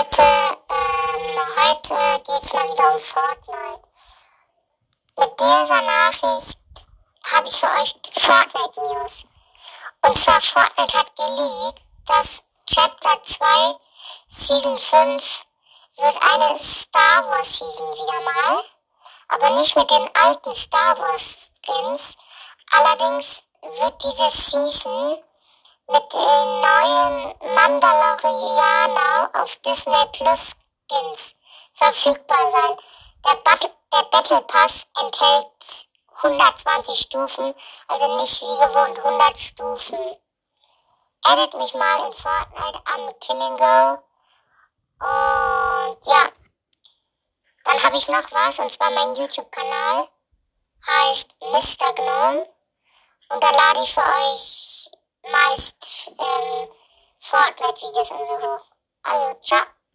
Leute, ähm, heute geht's mal wieder um Fortnite. Mit dieser Nachricht habe ich für euch Fortnite News. Und zwar Fortnite hat geleakt, dass Chapter 2 Season 5 wird eine Star Wars Season wieder mal, aber nicht mit den alten Star Wars Skins. Allerdings wird diese Season mit den neuen Mandalorianer auf Disney Plus Skins verfügbar sein. Der, Battle, der Battle Pass enthält 120 Stufen, also nicht wie gewohnt 100 Stufen. Edit mich mal in Fortnite am Killing Go. Und ja, dann habe ich noch was, und zwar mein YouTube-Kanal heißt Mr. Gnome. Und da lade ich für euch meist ähm, Fortnite videos and so on. I will chat